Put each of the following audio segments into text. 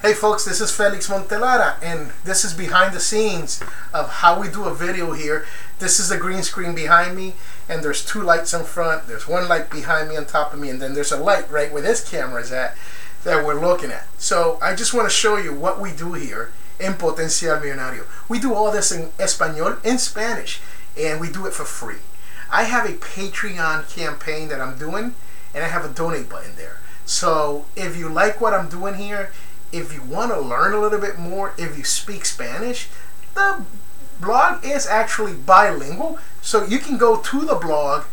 Hey folks, this is Felix Montelara and this is behind the scenes of how we do a video here. This is the green screen behind me and there's two lights in front. There's one light behind me on top of me and then there's a light right where this camera is at that we're looking at. So I just want to show you what we do here in Potencial Millonario. We do all this in Espanol, in Spanish, and we do it for free. I have a Patreon campaign that I'm doing and I have a donate button there. So if you like what I'm doing here, if you want to learn a little bit more, if you speak Spanish, the blog is actually bilingual. So you can go to the blog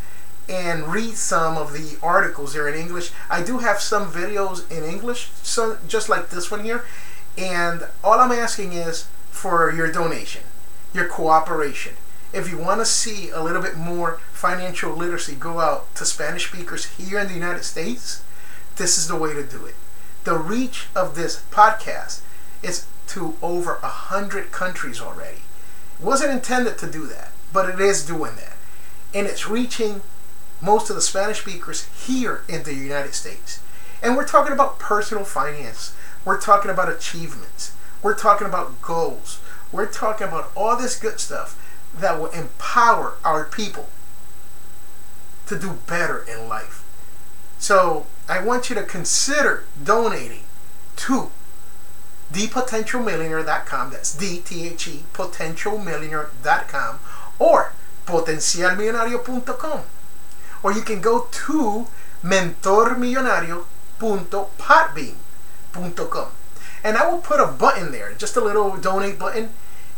and read some of the articles there in English. I do have some videos in English, so just like this one here. And all I'm asking is for your donation, your cooperation. If you want to see a little bit more financial literacy go out to Spanish speakers here in the United States, this is the way to do it the reach of this podcast is to over a hundred countries already. It wasn't intended to do that, but it is doing that. And it's reaching most of the Spanish speakers here in the United States. And we're talking about personal finance. We're talking about achievements. We're talking about goals. We're talking about all this good stuff that will empower our people to do better in life. So I want you to consider donating to thepotentialmillionaire.com. That's D-T-H-E, potentialmillionaire.com or potencialmillonario.com. Or you can go to mentormillonario.podbean.com. And I will put a button there, just a little donate button.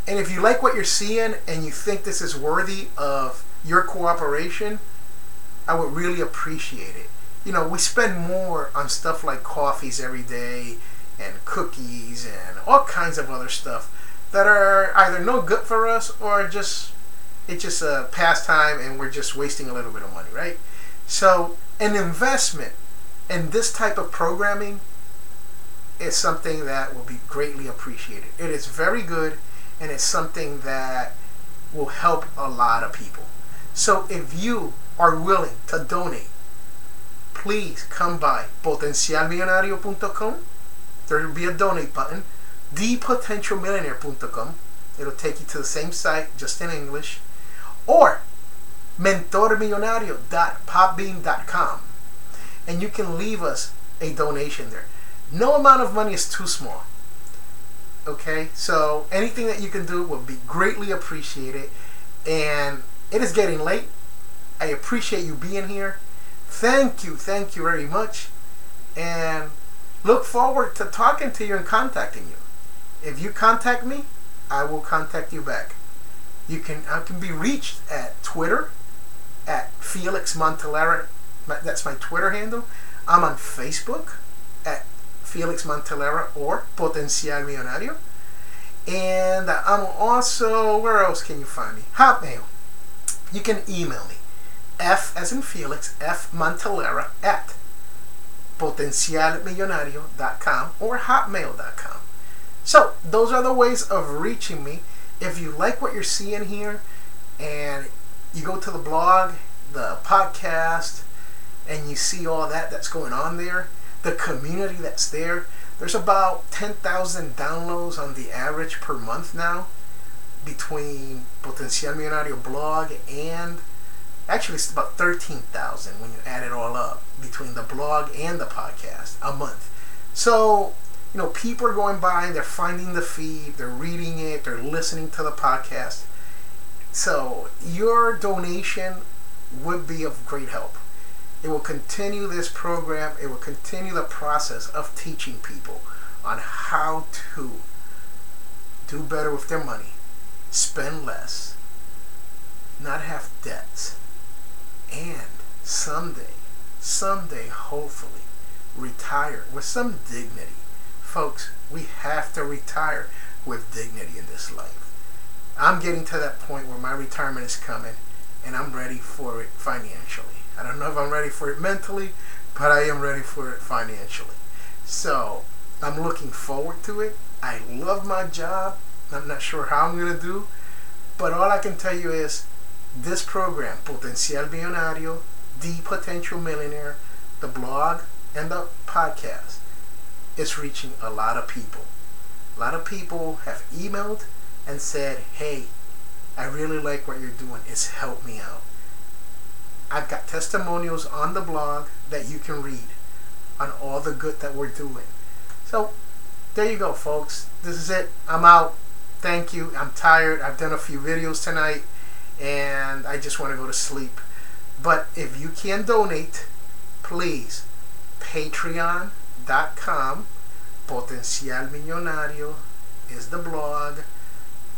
And if you like what you're seeing and you think this is worthy of your cooperation, I would really appreciate it you know, we spend more on stuff like coffees every day and cookies and all kinds of other stuff that are either no good for us or just it's just a pastime and we're just wasting a little bit of money, right? So an investment in this type of programming is something that will be greatly appreciated. It is very good and it's something that will help a lot of people. So if you are willing to donate please come by potencialmillonario.com. There will be a donate button. ThePotentialMillionaire.com. It'll take you to the same site, just in English. Or mentormillonario.podbean.com. And you can leave us a donation there. No amount of money is too small. Okay? So anything that you can do will be greatly appreciated. And it is getting late. I appreciate you being here. Thank you, thank you very much. And look forward to talking to you and contacting you. If you contact me, I will contact you back. You can I can be reached at Twitter at Felix Montelara. That's my Twitter handle. I'm on Facebook at Felix Montelara or Potencial Millonario. And I'm also, where else can you find me? Hotmail. You can email me F as in Felix, F Montelara at potencialmillonario.com or hotmail.com. So, those are the ways of reaching me. If you like what you're seeing here and you go to the blog, the podcast, and you see all that that's going on there, the community that's there, there's about 10,000 downloads on the average per month now between Potencial Millonario blog and Actually, it's about 13,000 when you add it all up between the blog and the podcast a month. So, you know, people are going by, they're finding the feed, they're reading it, they're listening to the podcast. So, your donation would be of great help. It will continue this program, it will continue the process of teaching people on how to do better with their money, spend less, not have debts someday, someday, hopefully, retire with some dignity. Folks, we have to retire with dignity in this life. I'm getting to that point where my retirement is coming and I'm ready for it financially. I don't know if I'm ready for it mentally, but I am ready for it financially. So I'm looking forward to it. I love my job. I'm not sure how I'm going to do, but all I can tell you is this program, Potencial Millonario, The Potential Millionaire, the blog, and the podcast, is reaching a lot of people. A lot of people have emailed and said, hey, I really like what you're doing. It's helped me out. I've got testimonials on the blog that you can read on all the good that we're doing. So there you go, folks. This is it. I'm out. Thank you. I'm tired. I've done a few videos tonight and I just want to go to sleep. But if you can donate, please, patreon.com, Potencial Millonario is the blog,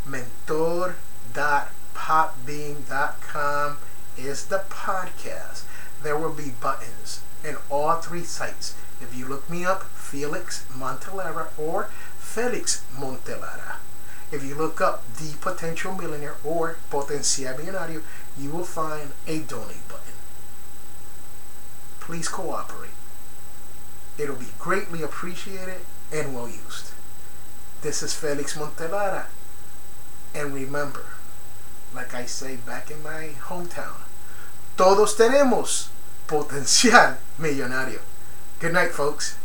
mentor.podbean.com is the podcast. There will be buttons in all three sites. If you look me up, Felix Montelara or Felix Montelara. If you look up The Potential Millionaire or Potencial Millonario, you will find a donate button. Please cooperate. It'll be greatly appreciated and well used. This is Felix Montelara. And remember, like I say back in my hometown, todos tenemos potencial millonario. Good night, folks.